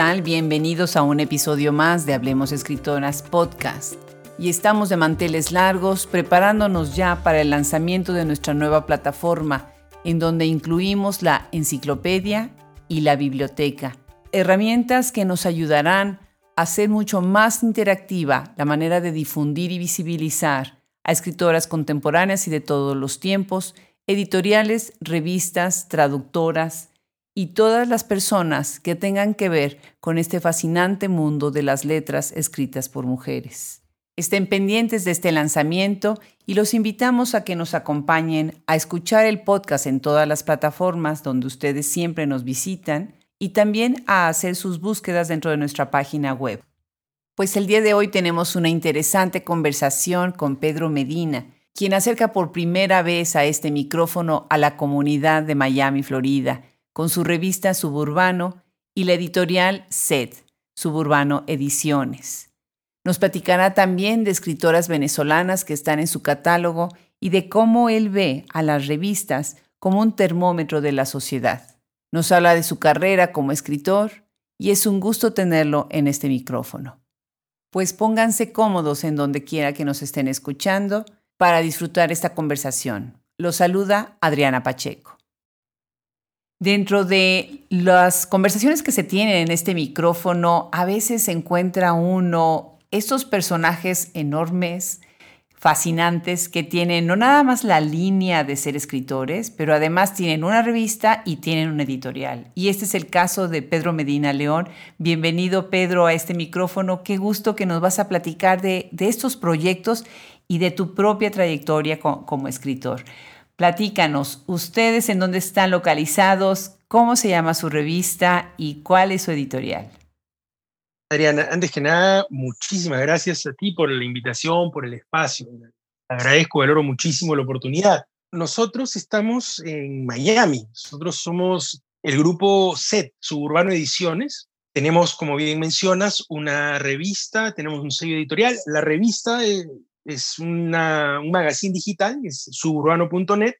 Bienvenidos a un episodio más de Hablemos Escritoras Podcast. Y estamos de manteles largos preparándonos ya para el lanzamiento de nuestra nueva plataforma, en donde incluimos la enciclopedia y la biblioteca, herramientas que nos ayudarán a hacer mucho más interactiva la manera de difundir y visibilizar a escritoras contemporáneas y de todos los tiempos, editoriales, revistas, traductoras, y todas las personas que tengan que ver con este fascinante mundo de las letras escritas por mujeres. Estén pendientes de este lanzamiento y los invitamos a que nos acompañen a escuchar el podcast en todas las plataformas donde ustedes siempre nos visitan y también a hacer sus búsquedas dentro de nuestra página web. Pues el día de hoy tenemos una interesante conversación con Pedro Medina, quien acerca por primera vez a este micrófono a la comunidad de Miami, Florida, con su revista Suburbano y la editorial SED, Suburbano Ediciones. Nos platicará también de escritoras venezolanas que están en su catálogo y de cómo él ve a las revistas como un termómetro de la sociedad. Nos habla de su carrera como escritor y es un gusto tenerlo en este micrófono. Pues pónganse cómodos en donde quiera que nos estén escuchando para disfrutar esta conversación. Los saluda Adriana Pacheco. Dentro de las conversaciones que se tienen en este micrófono, a veces se encuentra uno estos personajes enormes, fascinantes, que tienen no nada más la línea de ser escritores, pero además tienen una revista y tienen un editorial. Y este es el caso de Pedro Medina León. Bienvenido, Pedro, a este micrófono. Qué gusto que nos vas a platicar de, estos proyectos y de tu propia trayectoria como escritor. Platícanos, ustedes en dónde están localizados, cómo se llama su revista y cuál es su editorial. Adriana, antes que nada, muchísimas gracias a ti por la invitación, por el espacio. Agradezco, valoro muchísimo la oportunidad. Nosotros estamos en Miami. Nosotros somos el grupo SET, Suburbano Ediciones. Tenemos, como bien mencionas, una revista, tenemos un sello editorial. La revista eh, es una, un magazine digital, es suburbano.net,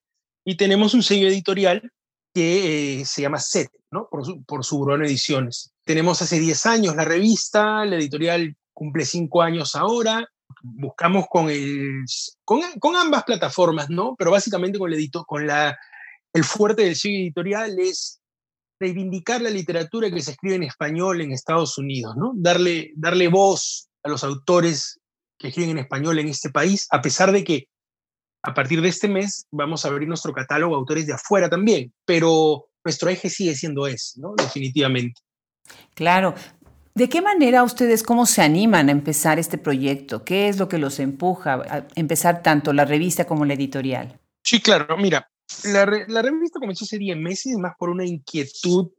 y tenemos un sello editorial que eh, se llama SET, ¿no? por, por Suburbano Ediciones. Tenemos hace 10 años la revista, la editorial cumple 5 años ahora, buscamos con, el, con, con, ambas plataformas, ¿no? pero básicamente con, el, edito, con la, el fuerte del sello editorial es reivindicar la literatura que se escribe en español en Estados Unidos, ¿no? darle, darle voz a los autores que escriben en español en este país, a pesar de que a partir de este mes vamos a abrir nuestro catálogo a autores de afuera también, pero nuestro eje sigue siendo ese, ¿no? Definitivamente. Claro. ¿De qué manera ustedes, cómo se animan a empezar este proyecto? ¿Qué es lo que los empuja a empezar tanto la revista como la editorial? Sí, claro. Mira, la, la revista comenzó hace 10 meses más por una inquietud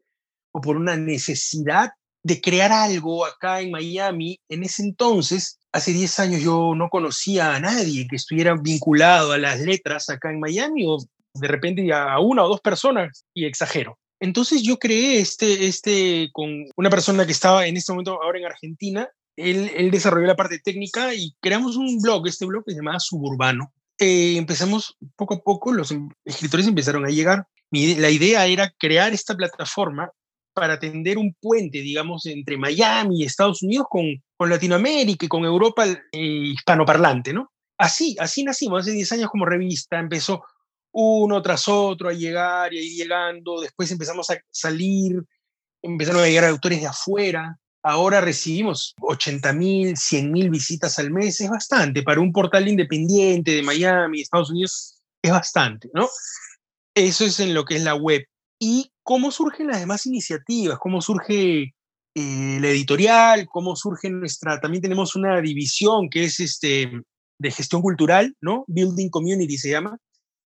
o por una necesidad de crear algo acá en Miami. En ese entonces hace 10 años yo no conocía a nadie que estuviera vinculado a las letras acá en Miami o de repente a una o dos personas y exagero. Entonces yo creé este, este con una persona que estaba en este momento ahora en Argentina. Él, él desarrolló la parte técnica y creamos un blog, este blog que se llama Suburbano. Eh, empezamos poco a poco, los em, escritores empezaron a llegar. la idea era crear esta plataforma para tender un puente, digamos, entre Miami y Estados Unidos con, con Latinoamérica y con Europa eh, hispanoparlante, ¿no? Así, así nacimos, hace 10 años como revista, empezó uno tras otro a llegar y a ir llegando, después empezamos a salir, empezaron a llegar autores de afuera, ahora recibimos 80 mil, 100 mil visitas al mes, es bastante, para un portal independiente de Miami, Estados Unidos, es bastante, ¿no? Eso es en lo que es la web. Y cómo surgen las demás iniciativas, cómo surge eh, la editorial, cómo surge nuestra, también tenemos una división que es este, de gestión cultural, ¿no? Building Community se llama.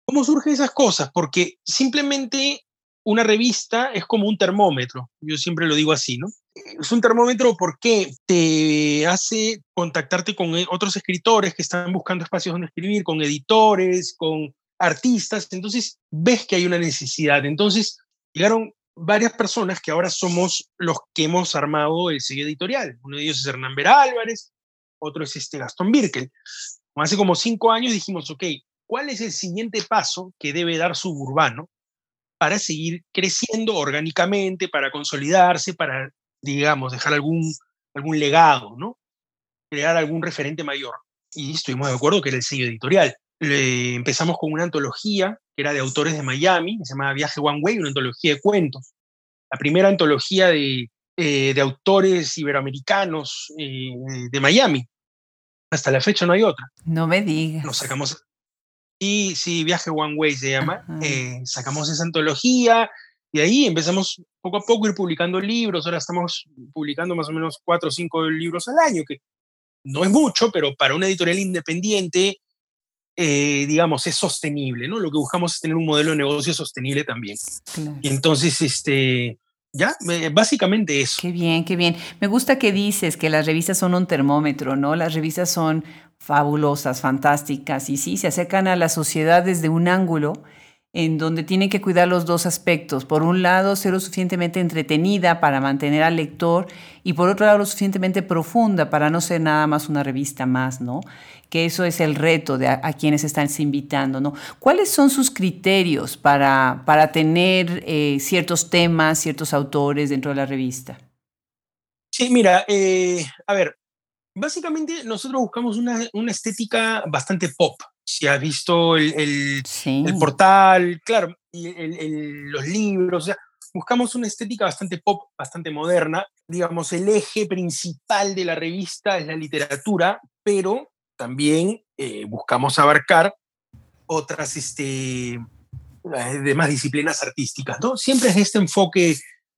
¿Cómo surgen esas cosas? Porque simplemente una revista es como un termómetro, yo siempre lo digo así, ¿no? Es un termómetro porque te hace contactarte con eh, otros escritores que están buscando espacios donde escribir, con editores, con artistas, entonces ves que hay una necesidad. Entonces llegaron varias personas que ahora somos los que hemos armado el sello editorial. Uno de ellos es Hernán Vera Álvarez, otro es este Gastón Birkel. Hace como cinco años dijimos, ok, ¿cuál es el siguiente paso que debe dar Suburbano para seguir creciendo orgánicamente, para consolidarse, para digamos, dejar algún, algún legado, ¿no? Crear algún referente mayor. Y estuvimos de acuerdo que era el sello editorial. empezamos con una antología que era de autores de Miami, que se llamaba Viaje One Way, una antología de cuentos. La primera antología de, eh, de autores iberoamericanos eh, de Miami. Hasta la fecha no hay otra. No me digas. Nos sacamos. Y sí, Viaje One Way se llama. Eh, sacamos esa antología y ahí empezamos poco a poco a ir publicando libros. Ahora estamos publicando más o menos cuatro o cinco libros al año, que no es mucho, pero para una editorial independiente, digamos, es sostenible, ¿no? Lo que buscamos es tener un modelo de negocio sostenible también. Y entonces, este, ya, básicamente eso. Qué bien, qué bien. Me gusta que dices que las revistas son un termómetro, ¿no? Las revistas son fabulosas, fantásticas y sí, se acercan a la sociedad desde un ángulo en donde tienen que cuidar los dos aspectos. Por un lado, ser lo suficientemente entretenida para mantener al lector y por otro lado, lo suficientemente profunda para no ser nada más una revista más, ¿no? Que eso es el reto de a, quienes están invitando, ¿no? ¿Cuáles son sus criterios para, para tener eh, ciertos temas, ciertos autores dentro de la revista? Sí, mira, eh, a ver, básicamente nosotros buscamos una, una estética bastante pop, si has visto el, el, portal, claro, y los libros, o sea, buscamos una estética bastante pop, bastante moderna. Digamos, el eje principal de la revista es la literatura, pero también eh, buscamos abarcar otras este, demás disciplinas artísticas, ¿no? Siempre es este enfoque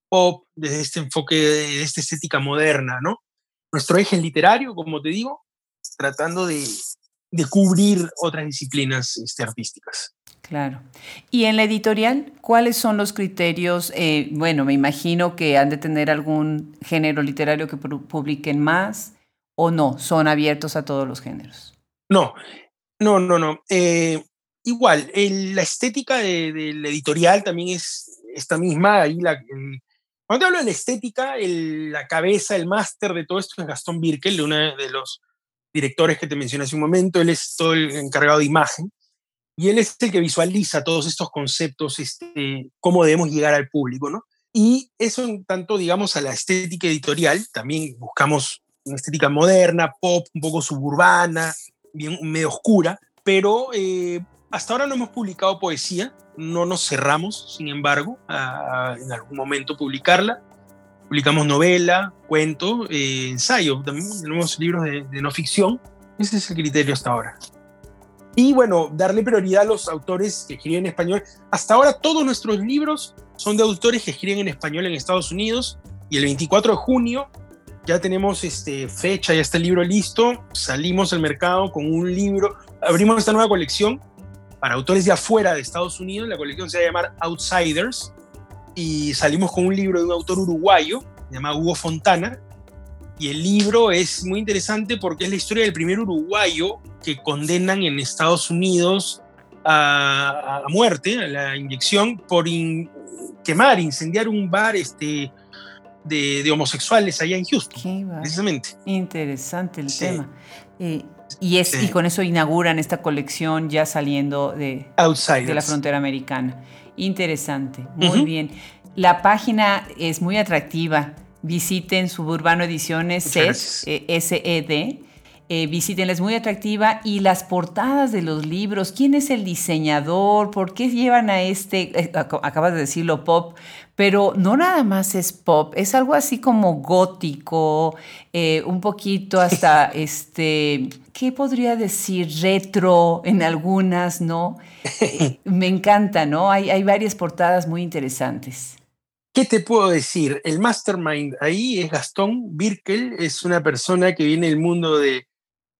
pop, desde este enfoque de esta estética moderna, ¿no? Nuestro eje literario, como te digo, tratando de, de cubrir otras disciplinas este, artísticas. Claro. Y en la editorial, ¿cuáles son los criterios? Eh, bueno, me imagino que han de tener algún género literario que publiquen más o no, son abiertos a todos los géneros. No, no, no, no. Eh, igual, la estética de, la editorial también es esta misma. Ahí la, cuando hablo de la estética, la cabeza, el máster de todo esto es Gastón Birkel, uno de los directores que te mencioné hace un momento, él es todo el encargado de imagen y él es el que visualiza todos estos conceptos, este, cómo debemos llegar al público, ¿no? Y eso en tanto, digamos, a la estética editorial, también buscamos una estética moderna, pop, un poco suburbana, bien medio oscura, pero eh, hasta ahora no hemos publicado poesía, no nos cerramos, sin embargo, a, en algún momento publicarla publicamos novela, cuento, eh, ensayo, también tenemos libros de, no ficción. Ese es el criterio hasta ahora. Y bueno, darle prioridad a los autores que escriben en español. Hasta ahora todos nuestros libros son de autores que escriben en español en Estados Unidos y el 24 de junio ya tenemos este, fecha, ya está el libro listo, salimos al mercado con un libro, abrimos esta nueva colección para autores de afuera de Estados Unidos, la colección se va a llamar Outsiders, y salimos con un libro de un autor uruguayo, se llama Hugo Fontana, y el libro es muy interesante porque es la historia del primer uruguayo que condenan en Estados Unidos a, muerte, a la inyección, por quemar, incendiar un bar este, de, homosexuales allá en Houston, precisamente. Interesante el tema. Eh, y, es, y con eso inauguran esta colección ya saliendo de, de la frontera americana. Interesante, muy bien. La página es muy atractiva. Visiten Suburbano Ediciones SED, eh, eh, visítenla, es muy atractiva. Y las portadas de los libros, ¿quién es el diseñador? ¿Por qué llevan a este, eh, acabas de decirlo, pop? Pero no nada más es pop, es algo así como gótico, un poquito hasta, este, ¿qué podría decir? Retro en algunas, ¿no? me encanta, ¿no? Hay, hay varias portadas muy interesantes. ¿Qué te puedo decir? El mastermind ahí es Gastón Birkel, es una persona que viene del mundo de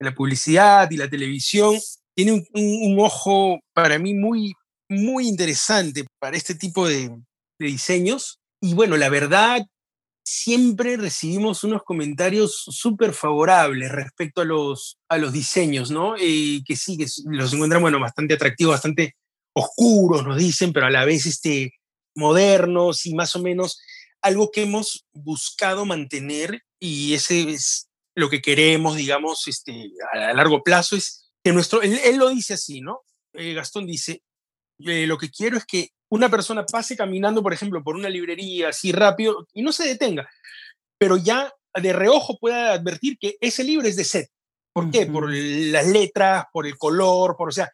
la publicidad y la televisión. Tiene un, ojo para mí muy, muy interesante para este tipo de, de diseños. Y bueno, la verdad, siempre recibimos unos comentarios súper favorables respecto a los, a los diseños, ¿no? Eh, que sí, que los encuentran, bueno, bastante atractivos, bastante oscuros, nos dicen, pero a la vez este, modernos y más o menos algo que hemos buscado mantener y ese es lo que queremos, digamos, este, a, largo plazo, es que nuestro, él, lo dice así, ¿no? Eh, Gastón dice, eh, lo que quiero es que una persona pase caminando, por ejemplo, por una librería así rápido y no se detenga, pero ya de reojo pueda advertir que ese libro es de Seth. ¿Por qué? Por las letras, por el color, por, o sea,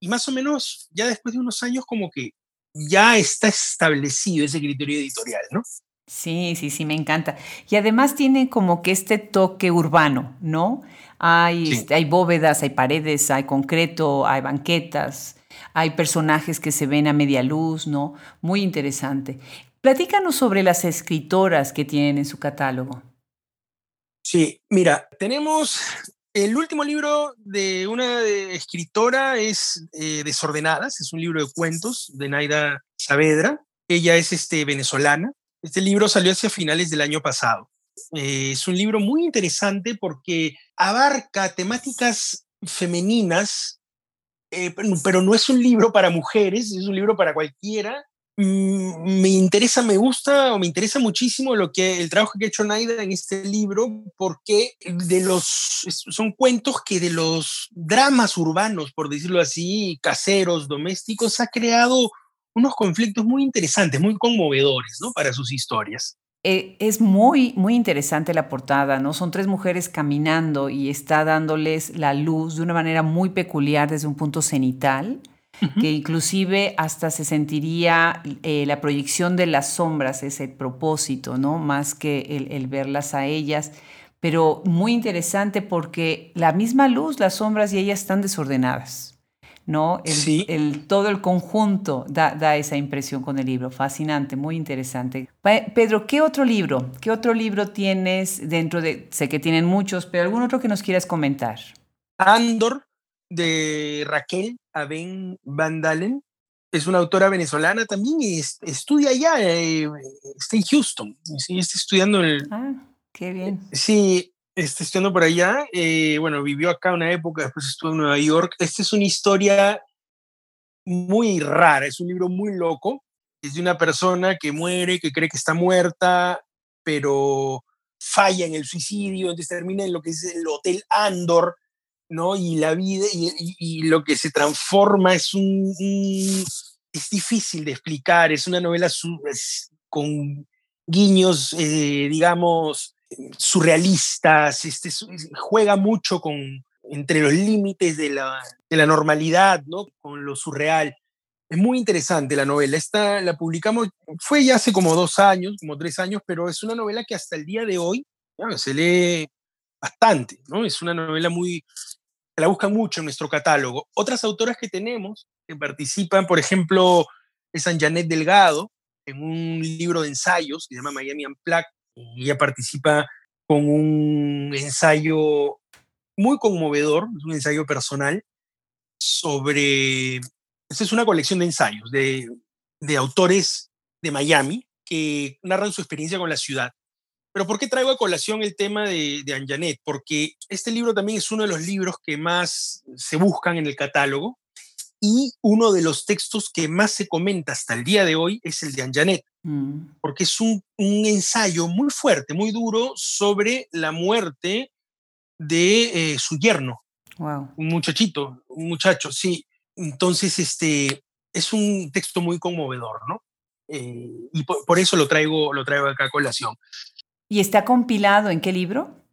y más o menos ya después de unos años como que ya está establecido ese criterio editorial, ¿no? Sí, sí, sí, me encanta. Y además tiene como que este toque urbano, ¿no? Hay, este, hay bóvedas, hay paredes, hay concreto, hay banquetas, hay personajes que se ven a media luz, ¿no? Muy interesante. Platícanos sobre las escritoras que tienen en su catálogo. Sí, mira, tenemos el último libro de una escritora es eh, Desordenadas, es un libro de cuentos de Naida Saavedra. Ella es este, venezolana. Este libro salió hacia finales del año pasado. Eh, es un libro muy interesante porque abarca temáticas femeninas, eh, pero no es un libro para mujeres, es un libro para cualquiera Mm, me interesa, me gusta o me interesa muchísimo lo que el trabajo que ha hecho Naida en este libro, porque de los son cuentos que de los dramas urbanos, por decirlo así, caseros, domésticos, ha creado unos conflictos muy interesantes, muy conmovedores, ¿no? Para sus historias. Eh, es muy, muy interesante la portada, ¿no? Son tres mujeres caminando y está dándoles la luz de una manera muy peculiar desde un punto cenital que inclusive hasta se sentiría eh, la proyección de las sombras, ese propósito, ¿no? Más que el, verlas a ellas. Pero muy interesante porque la misma luz, las sombras y ellas están desordenadas. ¿No? El, todo el conjunto da, da, esa impresión con el libro. Fascinante, muy interesante. Pedro, ¿qué otro libro? ¿Qué otro libro tienes dentro de, sé que tienen muchos, pero algún otro que nos quieras comentar? Andor, de Raquel Aben Van Dalen. Es una autora venezolana también y estudia allá, eh, está en Houston. Sí, está estudiando el. Ah, qué bien. Sí, está estudiando por allá. Eh, bueno, vivió acá una época, después estuvo en Nueva York. Esta es una historia muy rara, es un libro muy loco. Es de una persona que muere, que cree que está muerta, pero falla en el suicidio, entonces termina en lo que es el Hotel Andor, ¿no? Y la vida y, lo que se transforma es un, es difícil de explicar, es una novela con guiños, eh, digamos, surrealistas, este, juega mucho con, entre los límites de la, de la normalidad, ¿no? Con lo surreal. Es muy interesante la novela. Esta la publicamos, fue ya hace como dos años, como tres años, pero es una novela que hasta el día de hoy se lee bastante, ¿no? Es una novela muy, la buscan mucho en nuestro catálogo. Otras autoras que tenemos que participan, por ejemplo, es San Janet Delgado, en un libro de ensayos que se llama Miami Unplugged, ella participa con un ensayo muy conmovedor, un ensayo personal, sobre, esta es una colección de ensayos de, de autores de Miami que narran su experiencia con la ciudad. Pero ¿por qué traigo a colación el tema de, de Anjanet? Porque este libro también es uno de los libros que más se buscan en el catálogo y uno de los textos que más se comenta hasta el día de hoy es el de Anjanet, mm. porque es un, un, ensayo muy fuerte, muy duro sobre la muerte de eh, su yerno, wow. un muchachito, un muchacho, sí. Entonces, este, es un texto muy conmovedor, ¿no? Eh, y por, por, eso lo traigo, lo traigo acá a colación. ¿Y está compilado en qué libro?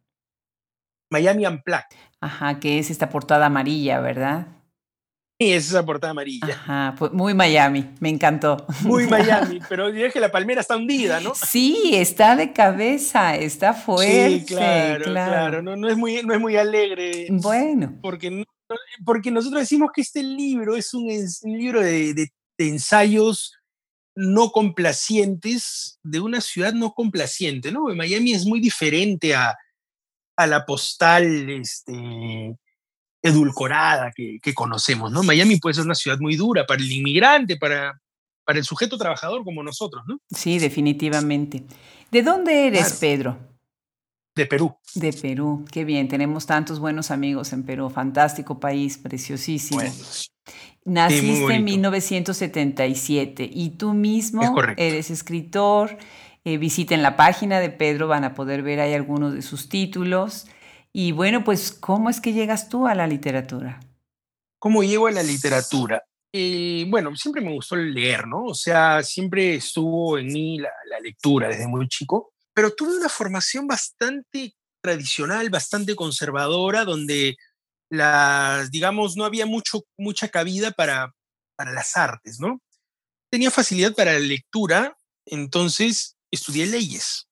Miami Unplugged. Ajá, que es esta portada amarilla, ¿verdad? Es esa portada amarilla. Ajá, pues muy Miami, me encantó. Muy Miami, pero diré que la palmera está hundida, ¿no? Sí, está de cabeza, está fuerte. Sí, claro, claro, No, no, es muy, no es muy alegre. Bueno. Porque, porque nosotros decimos que este libro es un, un libro de, de, de ensayos no complacientes de una ciudad no complaciente, ¿no? Miami es muy diferente a, a la postal este, edulcorada que, que, conocemos, ¿no? Miami puede ser una ciudad muy dura para el inmigrante, para, para el sujeto trabajador como nosotros, ¿no? Sí, definitivamente. ¿De dónde eres, Pedro? De Perú. De Perú, qué bien, tenemos tantos buenos amigos en Perú, fantástico país, preciosísimo. Bueno, Naciste en 1977 y tú mismo eres escritor. Eh, visiten la página de Pedro, van a poder ver ahí algunos de sus títulos. Y bueno, pues, ¿cómo es que llegas tú a la literatura? ¿Cómo llego a la literatura? Eh, bueno, siempre me gustó leer, ¿no? O sea, siempre estuvo en mí la, lectura desde muy chico. pero tuve una formación bastante tradicional, bastante conservadora, donde las, digamos, no había mucho, mucha cabida para, para las artes, ¿no? Tenía facilidad para la lectura, entonces estudié leyes.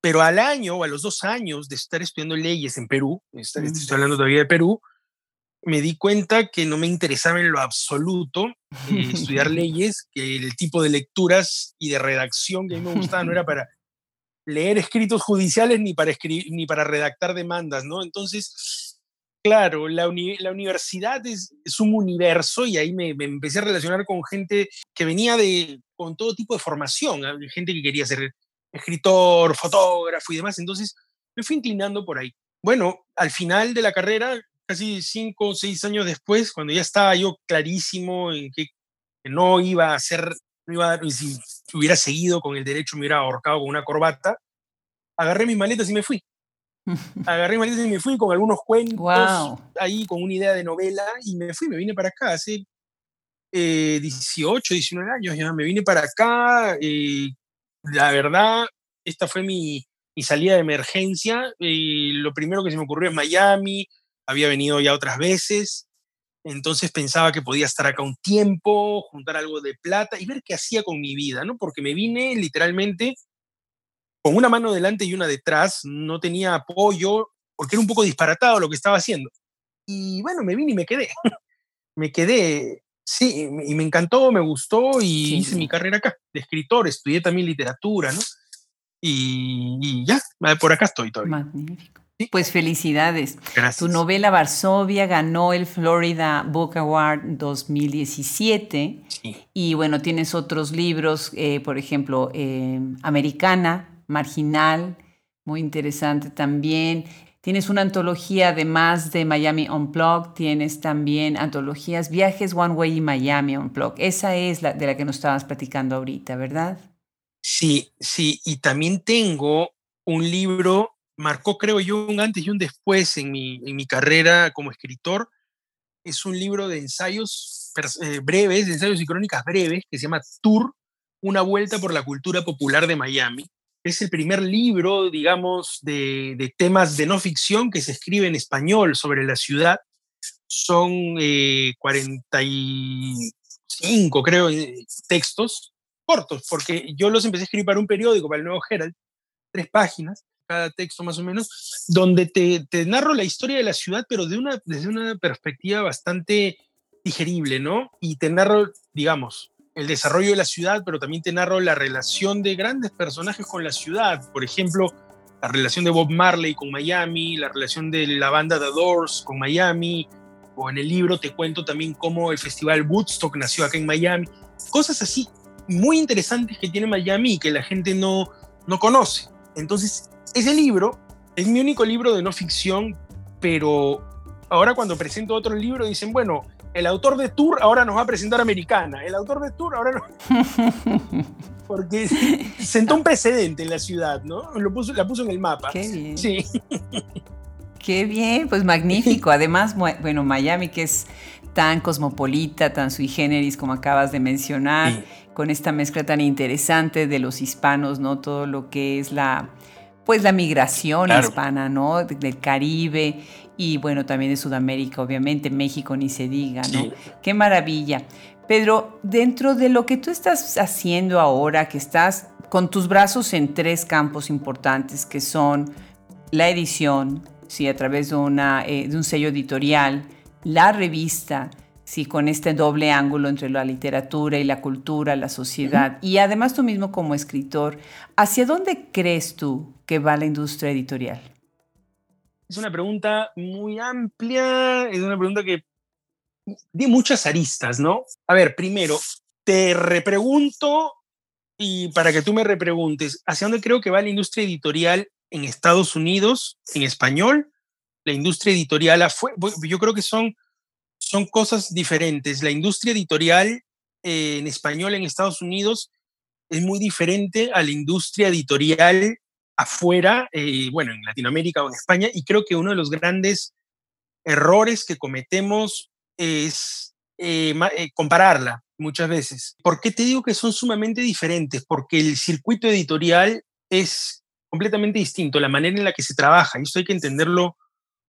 Pero al año o a los dos años de estar estudiando leyes en Perú, estoy, estoy mm. hablando todavía de Perú, me di cuenta que no me interesaba en lo absoluto eh, estudiar leyes, que el tipo de lecturas y de redacción que a mí me gustaba no era para leer escritos judiciales ni para, ni para redactar demandas, ¿no? Entonces, claro, la, la universidad es, es, un universo y ahí me, me, empecé a relacionar con gente que venía de, con todo tipo de formación, gente que quería ser escritor, fotógrafo y demás, entonces me fui inclinando por ahí. Bueno, al final de la carrera casi cinco o seis años después, cuando ya estaba yo clarísimo en que, no iba a ser, no iba si hubiera seguido con el derecho, me hubiera ahorcado con una corbata, agarré mis maletas y me fui. Agarré maletas y me fui con algunos cuentos ahí, con una idea de novela, y me fui, me vine para acá hace 18, eh, 19 años, ya me vine para acá. Eh, la verdad, esta fue mi, mi salida de emergencia. Eh, lo primero que se me ocurrió es Miami, había venido ya otras veces, entonces pensaba que podía estar acá un tiempo, juntar algo de plata y ver qué hacía con mi vida, ¿no? Porque me vine literalmente con una mano delante y una detrás, no tenía apoyo, porque era un poco disparatado lo que estaba haciendo. Y bueno, me vine y me quedé. me quedé, sí, y me encantó, me gustó y hice mi carrera acá, de escritor, estudié también literatura, ¿no? Y, y ya, por acá estoy todavía. Magnífico. Pues felicidades. Tu novela Varsovia ganó el Florida Book Award 2017. Y bueno, tienes otros libros, eh, por ejemplo, eh, Americana, Marginal, muy interesante también. Tienes una antología además de Miami Unplugged, tienes también antologías Viajes One Way y Miami Unplugged. Esa es la de la que nos estabas platicando ahorita, ¿verdad? Sí, sí, y también tengo un libro marcó, creo yo, un antes y un después en mi, carrera como escritor. Es un libro de ensayos eh, breves, ensayos y crónicas breves, que se llama Tour, una vuelta por la cultura popular de Miami. Es el primer libro, digamos, de, temas de no ficción que se escribe en español sobre la ciudad. Son 45, eh, creo, eh, textos cortos, porque yo los empecé a escribir para un periódico, para el Nuevo Herald, tres páginas, cada texto más o menos, donde te, te, narro la historia de la ciudad, pero de desde una perspectiva bastante digerible, ¿no? Y te narro, digamos, el desarrollo de la ciudad, pero también te narro la relación de grandes personajes con la ciudad. Por ejemplo, la relación de Bob Marley con Miami, la relación de la banda The Doors con Miami, o en el libro te cuento también cómo el festival Woodstock nació acá en Miami. Cosas así muy interesantes que tiene Miami y que la gente no, no conoce. Entonces, ese libro es mi único libro de no ficción, pero ahora cuando presento otro libro dicen, bueno, el autor de Tour ahora nos va a presentar Americana, el autor de Tour ahora no. Porque sentó un precedente en la ciudad, ¿no? Lo puso, la puso en el mapa. Qué bien. Sí. Qué bien, pues magnífico. Además, bueno, Miami que es tan cosmopolita, tan sui generis como acabas de mencionar, con esta mezcla tan interesante de los hispanos, ¿no? Todo lo que es la, pues la migración hispana, ¿no? Del Caribe y bueno, también de Sudamérica, obviamente, México ni se diga, ¿no? Qué maravilla. Pedro, dentro de lo que tú estás haciendo ahora, que estás con tus brazos en tres campos importantes, que son la edición, sí, a través de, una, eh, de un sello editorial, la revista, sí, con este doble ángulo entre la literatura y la cultura, la sociedad, y además tú mismo como escritor, ¿hacia dónde crees tú que va la industria editorial? Es una pregunta muy amplia, es una pregunta que di muchas aristas, ¿no? A ver, primero, te repregunto y para que tú me repreguntes, ¿hacia dónde creo que va la industria editorial en Estados Unidos, en español? La industria editorial yo creo que son, son cosas diferentes. La industria editorial eh, en español en Estados Unidos es muy diferente a la industria editorial afuera, eh, bueno, en Latinoamérica o en España, y creo que uno de los grandes errores que cometemos es eh, eh, compararla muchas veces. ¿Por qué te digo que son sumamente diferentes? Porque el circuito editorial es completamente distinto, la manera en la que se trabaja, y esto hay que entenderlo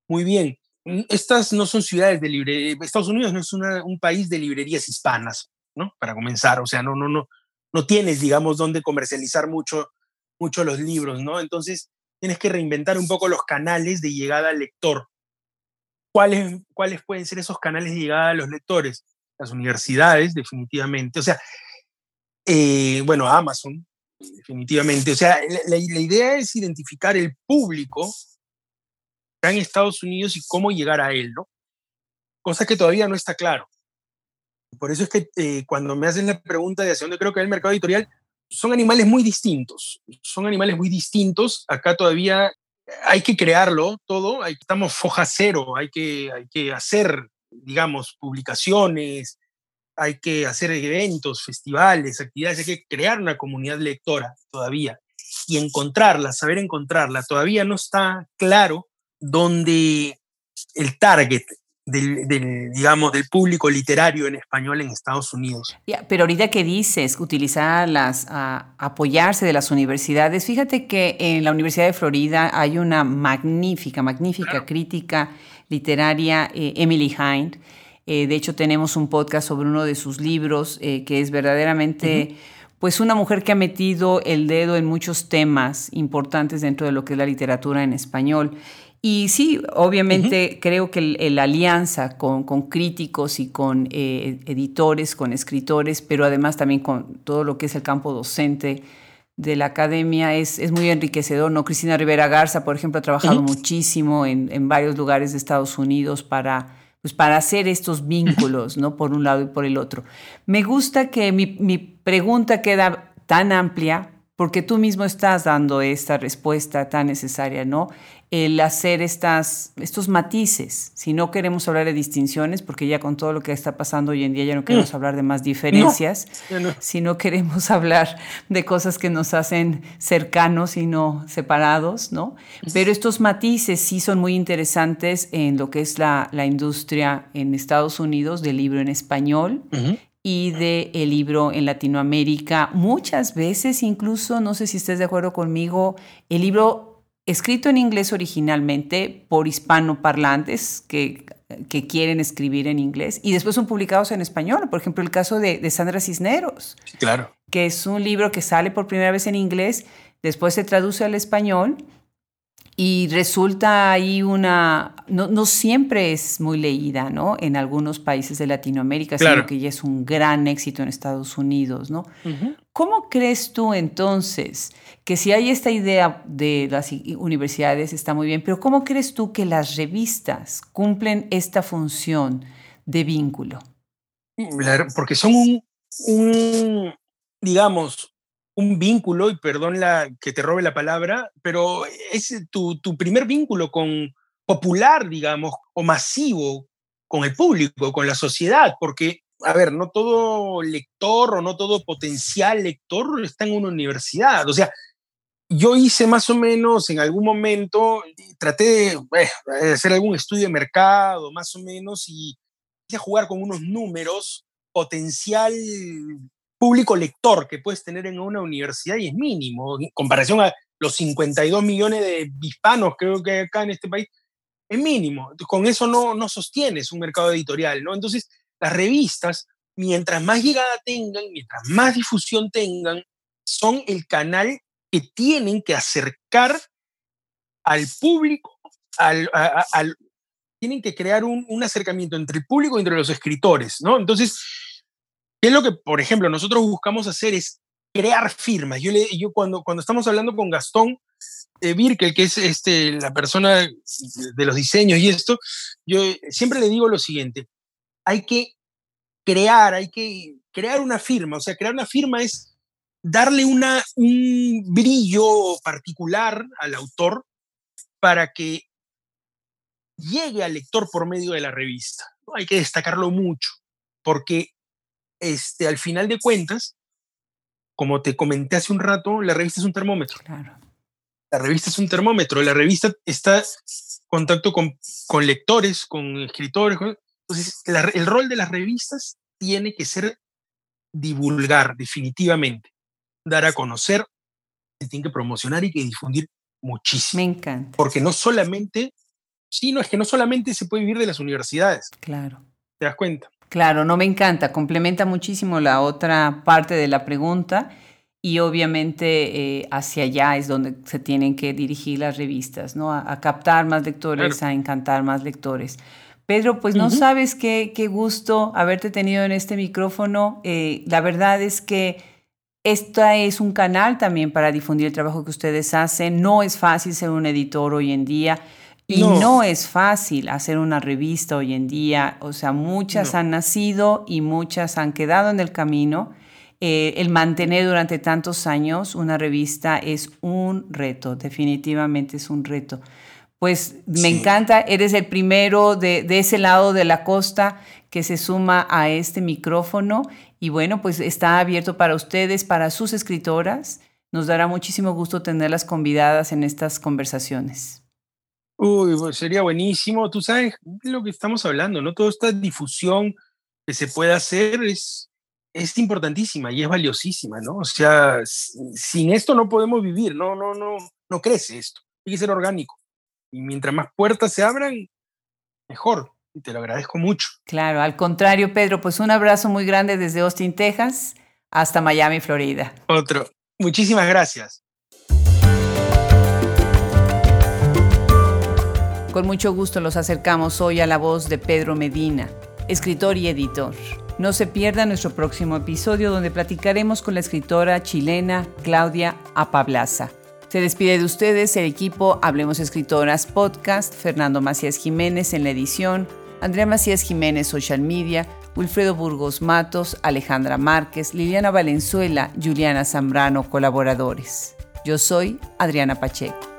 muy bien. Mm, estas no son ciudades de librería, Estados Unidos no es un país de librerías hispanas, ¿no? Para comenzar, o sea, no, no, no, no tienes, digamos, donde comercializar mucho, mucho los libros, ¿no? Entonces, tienes que reinventar un poco los canales de llegada al lector. ¿Cuáles, ¿Cuáles pueden ser esos canales de llegada a los lectores? Las universidades, definitivamente. O sea, eh, bueno, Amazon, definitivamente. O sea, la, idea es identificar el público en Estados Unidos y cómo llegar a él, ¿no? Cosa que todavía no está claro. Por eso es que eh, cuando me hacen la pregunta de hacia dónde creo que va el mercado editorial, son animales muy distintos. Son animales muy distintos. Acá todavía hay que crearlo todo. estamos foja cero. Hay que, hay que hacer, digamos, publicaciones, hay que hacer eventos, festivales, actividades, hay que crear una comunidad lectora todavía y encontrarla, saber encontrarla. Todavía no está claro dónde el target del, digamos, del público literario en español en Estados Unidos. pero ahorita que dices, utilizarlas, a, apoyarse de las universidades, fíjate que en la Universidad de Florida hay una magnífica, magnífica crítica literaria, eh, Emily Hind, eh, de hecho, tenemos un podcast sobre uno de sus libros eh, que es verdaderamente... Pues una mujer que ha metido el dedo en muchos temas importantes dentro de lo que es la literatura en español. Y sí, obviamente creo que la alianza con, críticos y con eh, editores, con escritores, pero además también con todo lo que es el campo docente de la academia es, es muy enriquecedor. ¿no? Cristina Rivera Garza, por ejemplo, ha trabajado muchísimo en, en, varios lugares de Estados Unidos para pues para hacer estos vínculos, ¿no? Por un lado y por el otro. Me gusta que mi, mi pregunta queda tan amplia porque tú mismo estás dando esta respuesta tan necesaria, ¿no? El hacer estas, estos matices. Si no queremos hablar de distinciones, porque ya con todo lo que está pasando hoy en día ya no queremos mm. hablar de más diferencias, si no queremos hablar de cosas que nos hacen cercanos y no separados, ¿no? Pero estos matices sí son muy interesantes en lo que es la, la industria en Estados Unidos del libro en español y de el libro en Latinoamérica. Muchas veces, incluso, no sé si estés de acuerdo conmigo, el libro escrito en inglés originalmente por hispanoparlantes que, que quieren escribir en inglés y después son publicados en español. Por ejemplo, el caso de, de Sandra Cisneros. Claro. Que es un libro que sale por primera vez en inglés, después se traduce al español y resulta ahí una, no, no, siempre es muy leída, ¿no? En algunos países de Latinoamérica, sino que ya es un gran éxito en Estados Unidos, ¿no? ¿Cómo crees tú entonces que si hay esta idea de las universidades está muy bien, pero cómo crees tú que las revistas cumplen esta función de vínculo? Porque son un, un digamos, un vínculo, y perdón la, que te robe la palabra, pero es tu, tu primer vínculo con popular, digamos, o masivo con el público, con la sociedad, porque, a ver, no todo lector o no todo potencial lector está en una universidad. O sea, yo hice más o menos en algún momento, traté de, eh, hacer algún estudio de mercado, más o menos, y hice jugar con unos números potencial público lector que puedes tener en una universidad y es mínimo, en comparación a los 52 millones de hispanos creo que hay acá en este país, es mínimo. Con eso no, no sostienes un mercado editorial, ¿no? Entonces, las revistas, mientras más llegada tengan, mientras más difusión tengan, son el canal que tienen que acercar al público, al, tienen que crear un, un, acercamiento entre el público y entre los escritores, ¿no? Entonces, ¿Qué es lo que, por ejemplo, nosotros buscamos hacer? Es crear firmas. Yo, yo cuando, cuando estamos hablando con Gastón eh, Birkel, que es este, la persona de los diseños y esto, yo siempre le digo lo siguiente, hay que crear, hay que crear una firma. O sea, crear una firma es darle una, un brillo particular al autor para que llegue al lector por medio de la revista. Hay que destacarlo mucho, porque este, al final de cuentas, como te comenté hace un rato, la revista es un termómetro. La revista es un termómetro. La revista está en contacto con, con lectores, con escritores. Entonces, el rol de las revistas tiene que ser divulgar, definitivamente. Dar a conocer se tiene que promocionar y que difundir muchísimo. Me encanta. Porque no solamente, sí, no, es que no solamente se puede vivir de las universidades. Claro. ¿Te das cuenta? Claro, no me encanta, complementa muchísimo la otra parte de la pregunta y obviamente eh, hacia allá es donde se tienen que dirigir las revistas, ¿no? A, captar más lectores, a encantar más lectores. Pedro, pues no sabes qué, qué, gusto haberte tenido en este micrófono. Eh, la verdad es que esta es un canal también para difundir el trabajo que ustedes hacen. No es fácil ser un editor hoy en día. Y no. es fácil hacer una revista hoy en día. O sea, muchas han nacido y muchas han quedado en el camino. Eh, el mantener durante tantos años una revista es un reto, definitivamente es un reto. Pues me encanta, eres el primero de, ese lado de la costa que se suma a este micrófono y bueno, pues está abierto para ustedes, para sus escritoras. Nos dará muchísimo gusto tenerlas convidadas en estas conversaciones. Uy, pues sería buenísimo. Tú sabes lo que estamos hablando, ¿no? Toda esta difusión que se puede hacer es, es importantísima y es valiosísima, ¿no? O sea, sin esto no podemos vivir, no, no, no, no crece esto, tiene que ser orgánico. Y mientras más puertas se abran, mejor. Y te lo agradezco mucho. Claro, al contrario, Pedro, pues un abrazo muy grande desde Austin, Texas, hasta Miami, Florida. Otro. Muchísimas gracias. Con mucho gusto los acercamos hoy a la voz de Pedro Medina, escritor y editor. No se pierda nuestro próximo episodio donde platicaremos con la escritora chilena Claudia Apablaza. Se despide de ustedes el equipo Hablemos Escritoras Podcast, Fernando Macías Jiménez en la edición, Andrea Macías Jiménez Social Media, Wilfredo Burgos Matos, Alejandra Márquez, Liliana Valenzuela, Juliana Zambrano, colaboradores. Yo soy Adriana Pacheco.